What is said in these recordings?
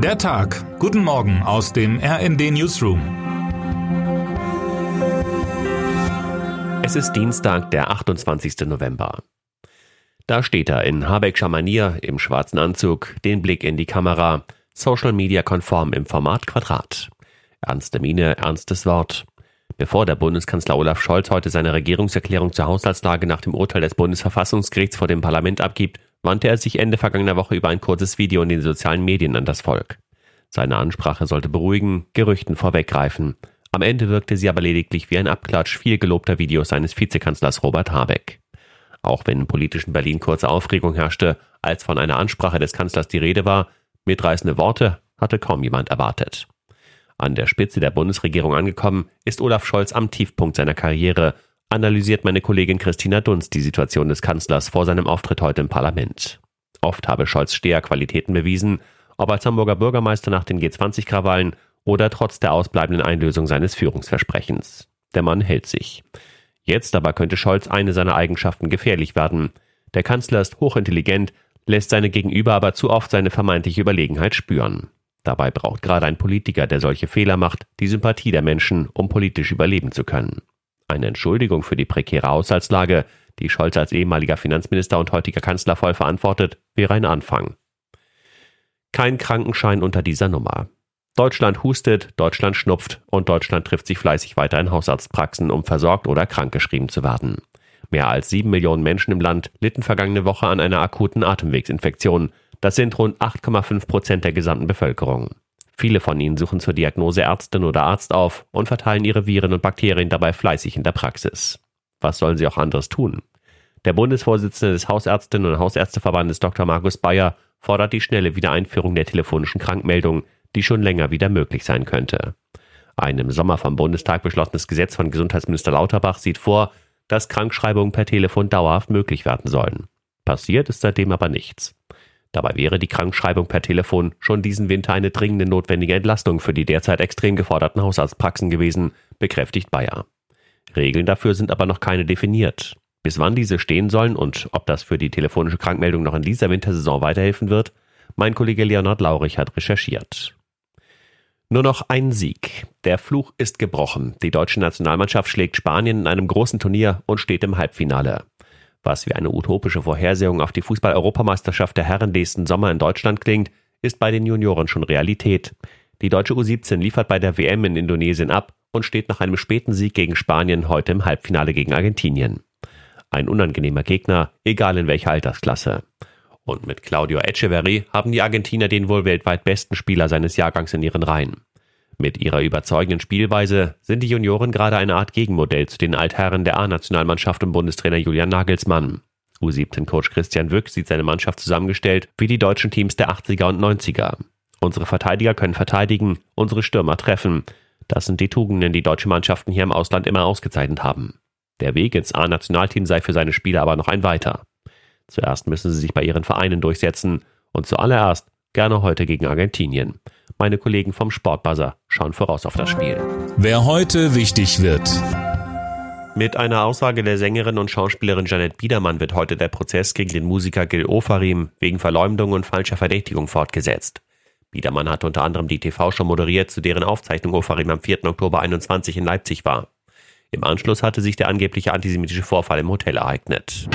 Der Tag. Guten Morgen aus dem RND Newsroom. Es ist Dienstag, der 28. November. Da steht er in Habeckscher Manier im schwarzen Anzug, den Blick in die Kamera, Social Media konform im Format Quadrat. Ernste Miene, ernstes Wort. Bevor der Bundeskanzler Olaf Scholz heute seine Regierungserklärung zur Haushaltslage nach dem Urteil des Bundesverfassungsgerichts vor dem Parlament abgibt, wandte er sich Ende vergangener Woche über ein kurzes Video in den sozialen Medien an das Volk. Seine Ansprache sollte beruhigen, Gerüchten vorweggreifen. Am Ende wirkte sie aber lediglich wie ein Abklatsch viel gelobter Videos seines Vizekanzlers Robert Habeck. Auch wenn im politischen Berlin kurze Aufregung herrschte, als von einer Ansprache des Kanzlers die Rede war, mitreißende Worte hatte kaum jemand erwartet. An der Spitze der Bundesregierung angekommen, ist Olaf Scholz am Tiefpunkt seiner Karriere analysiert meine Kollegin Christina Dunst die Situation des Kanzlers vor seinem Auftritt heute im Parlament. Oft habe Scholz Steherqualitäten bewiesen, ob als Hamburger Bürgermeister nach den G20-Krawallen oder trotz der ausbleibenden Einlösung seines Führungsversprechens. Der Mann hält sich. Jetzt aber könnte Scholz eine seiner Eigenschaften gefährlich werden. Der Kanzler ist hochintelligent, lässt seine Gegenüber aber zu oft seine vermeintliche Überlegenheit spüren. Dabei braucht gerade ein Politiker, der solche Fehler macht, die Sympathie der Menschen, um politisch überleben zu können. Eine Entschuldigung für die prekäre Haushaltslage, die Scholz als ehemaliger Finanzminister und heutiger Kanzler voll verantwortet, wäre ein Anfang. Kein Krankenschein unter dieser Nummer. Deutschland hustet, Deutschland schnupft und Deutschland trifft sich fleißig weiter in Hausarztpraxen, um versorgt oder krankgeschrieben zu werden. Mehr als sieben Millionen Menschen im Land litten vergangene Woche an einer akuten Atemwegsinfektion. Das sind rund 8,5 Prozent der gesamten Bevölkerung. Viele von ihnen suchen zur Diagnose Ärztin oder Arzt auf und verteilen ihre Viren und Bakterien dabei fleißig in der Praxis. Was sollen sie auch anderes tun? Der Bundesvorsitzende des Hausärztinnen und Hausärzteverbandes Dr. Markus Bayer fordert die schnelle Wiedereinführung der telefonischen Krankmeldung, die schon länger wieder möglich sein könnte. Ein im Sommer vom Bundestag beschlossenes Gesetz von Gesundheitsminister Lauterbach sieht vor, dass Krankschreibungen per Telefon dauerhaft möglich werden sollen. Passiert ist seitdem aber nichts. Dabei wäre die Krankschreibung per Telefon schon diesen Winter eine dringende notwendige Entlastung für die derzeit extrem geforderten Hausarztpraxen gewesen, bekräftigt Bayer. Regeln dafür sind aber noch keine definiert. Bis wann diese stehen sollen und ob das für die telefonische Krankmeldung noch in dieser Wintersaison weiterhelfen wird, mein Kollege Leonhard Laurich hat recherchiert. Nur noch ein Sieg. Der Fluch ist gebrochen. Die deutsche Nationalmannschaft schlägt Spanien in einem großen Turnier und steht im Halbfinale. Was wie eine utopische Vorhersehung auf die Fußball-Europameisterschaft der Herren nächsten Sommer in Deutschland klingt, ist bei den Junioren schon Realität. Die deutsche U17 liefert bei der WM in Indonesien ab und steht nach einem späten Sieg gegen Spanien heute im Halbfinale gegen Argentinien. Ein unangenehmer Gegner, egal in welcher Altersklasse. Und mit Claudio Echeverri haben die Argentinier den wohl weltweit besten Spieler seines Jahrgangs in ihren Reihen. Mit ihrer überzeugenden Spielweise sind die Junioren gerade eine Art Gegenmodell zu den Altherren der A-Nationalmannschaft und Bundestrainer Julian Nagelsmann. U17-Coach Christian Wück sieht seine Mannschaft zusammengestellt wie die deutschen Teams der 80er und 90er. Unsere Verteidiger können verteidigen, unsere Stürmer treffen. Das sind die Tugenden, die deutsche Mannschaften hier im Ausland immer ausgezeichnet haben. Der Weg ins A-Nationalteam sei für seine Spieler aber noch ein weiter. Zuerst müssen sie sich bei ihren Vereinen durchsetzen und zuallererst gerne heute gegen Argentinien. Meine Kollegen vom Sportbuzzer schauen voraus auf das Spiel. Wer heute wichtig wird. Mit einer Aussage der Sängerin und Schauspielerin Janet Biedermann wird heute der Prozess gegen den Musiker Gil Ofarim wegen Verleumdung und falscher Verdächtigung fortgesetzt. Biedermann hat unter anderem die TV-Show moderiert, zu deren Aufzeichnung Ofarim am 4. Oktober 21 in Leipzig war. Im Anschluss hatte sich der angebliche antisemitische Vorfall im Hotel ereignet.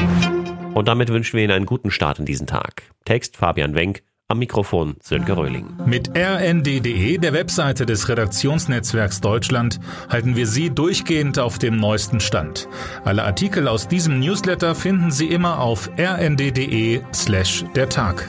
Und damit wünschen wir Ihnen einen guten Start in diesen Tag. Text Fabian Wenk, am Mikrofon Sönke Röhling. Mit rnd.de, der Webseite des Redaktionsnetzwerks Deutschland, halten wir Sie durchgehend auf dem neuesten Stand. Alle Artikel aus diesem Newsletter finden Sie immer auf rnd.de slash der Tag.